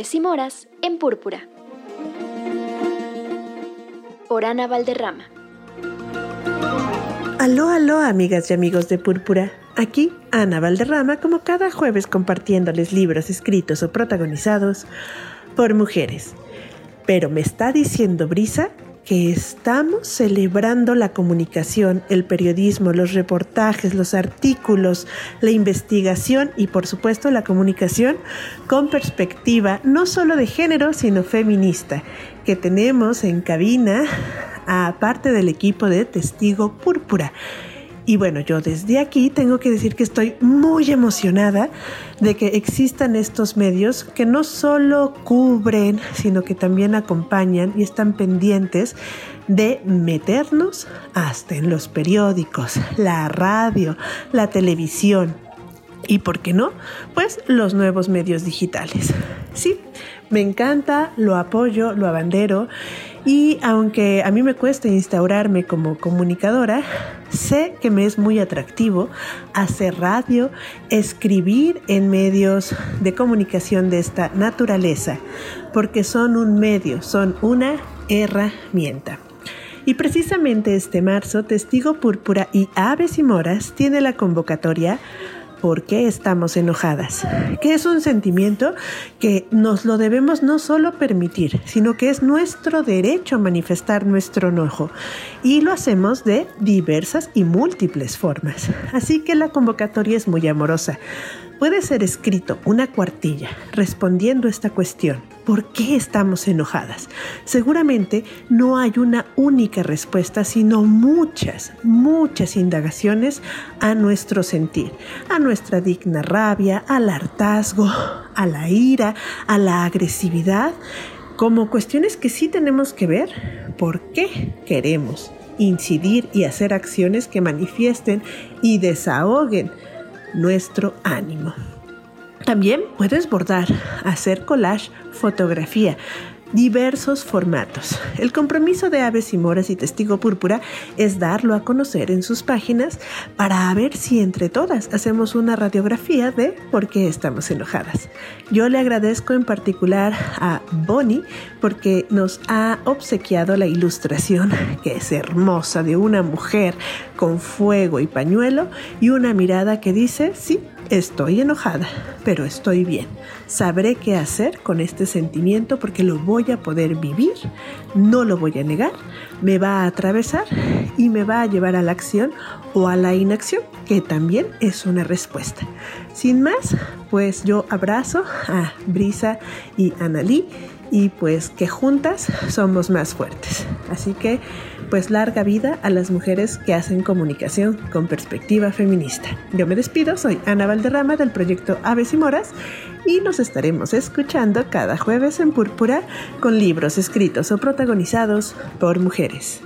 Y Moras en Púrpura. Por Ana Valderrama. Aló, aló, amigas y amigos de Púrpura. Aquí Ana Valderrama, como cada jueves compartiéndoles libros escritos o protagonizados por mujeres. Pero me está diciendo Brisa que estamos celebrando la comunicación, el periodismo, los reportajes, los artículos, la investigación y por supuesto la comunicación con perspectiva no solo de género, sino feminista, que tenemos en cabina a parte del equipo de Testigo Púrpura. Y bueno, yo desde aquí tengo que decir que estoy muy emocionada de que existan estos medios que no solo cubren, sino que también acompañan y están pendientes de meternos hasta en los periódicos, la radio, la televisión y, ¿por qué no? Pues los nuevos medios digitales. Sí, me encanta, lo apoyo, lo abandero y aunque a mí me cuesta instaurarme como comunicadora, sé que me es muy atractivo hacer radio, escribir en medios de comunicación de esta naturaleza, porque son un medio, son una herramienta. Y precisamente este marzo, Testigo Púrpura y Aves y Moras tiene la convocatoria por qué estamos enojadas, que es un sentimiento que nos lo debemos no solo permitir, sino que es nuestro derecho manifestar nuestro enojo y lo hacemos de diversas y múltiples formas. Así que la convocatoria es muy amorosa. Puede ser escrito una cuartilla respondiendo esta cuestión ¿Por qué estamos enojadas? Seguramente no hay una única respuesta, sino muchas, muchas indagaciones a nuestro sentir, a nuestra digna rabia, al hartazgo, a la ira, a la agresividad, como cuestiones que sí tenemos que ver por qué queremos incidir y hacer acciones que manifiesten y desahoguen nuestro ánimo. También puedes bordar, hacer collage, fotografía, diversos formatos. El compromiso de Aves y Moras y Testigo Púrpura es darlo a conocer en sus páginas para ver si entre todas hacemos una radiografía de por qué estamos enojadas. Yo le agradezco en particular a Bonnie porque nos ha obsequiado la ilustración que es hermosa de una mujer con fuego y pañuelo y una mirada que dice, sí, Estoy enojada, pero estoy bien. Sabré qué hacer con este sentimiento porque lo voy a poder vivir, no lo voy a negar, me va a atravesar y me va a llevar a la acción o a la inacción, que también es una respuesta. Sin más, pues yo abrazo a Brisa y Analí y pues que juntas somos más fuertes. Así que pues larga vida a las mujeres que hacen comunicación con perspectiva feminista. Yo me despido, soy Ana Valderrama del proyecto Aves y Moras y nos estaremos escuchando cada jueves en Púrpura con libros escritos o protagonizados por mujeres.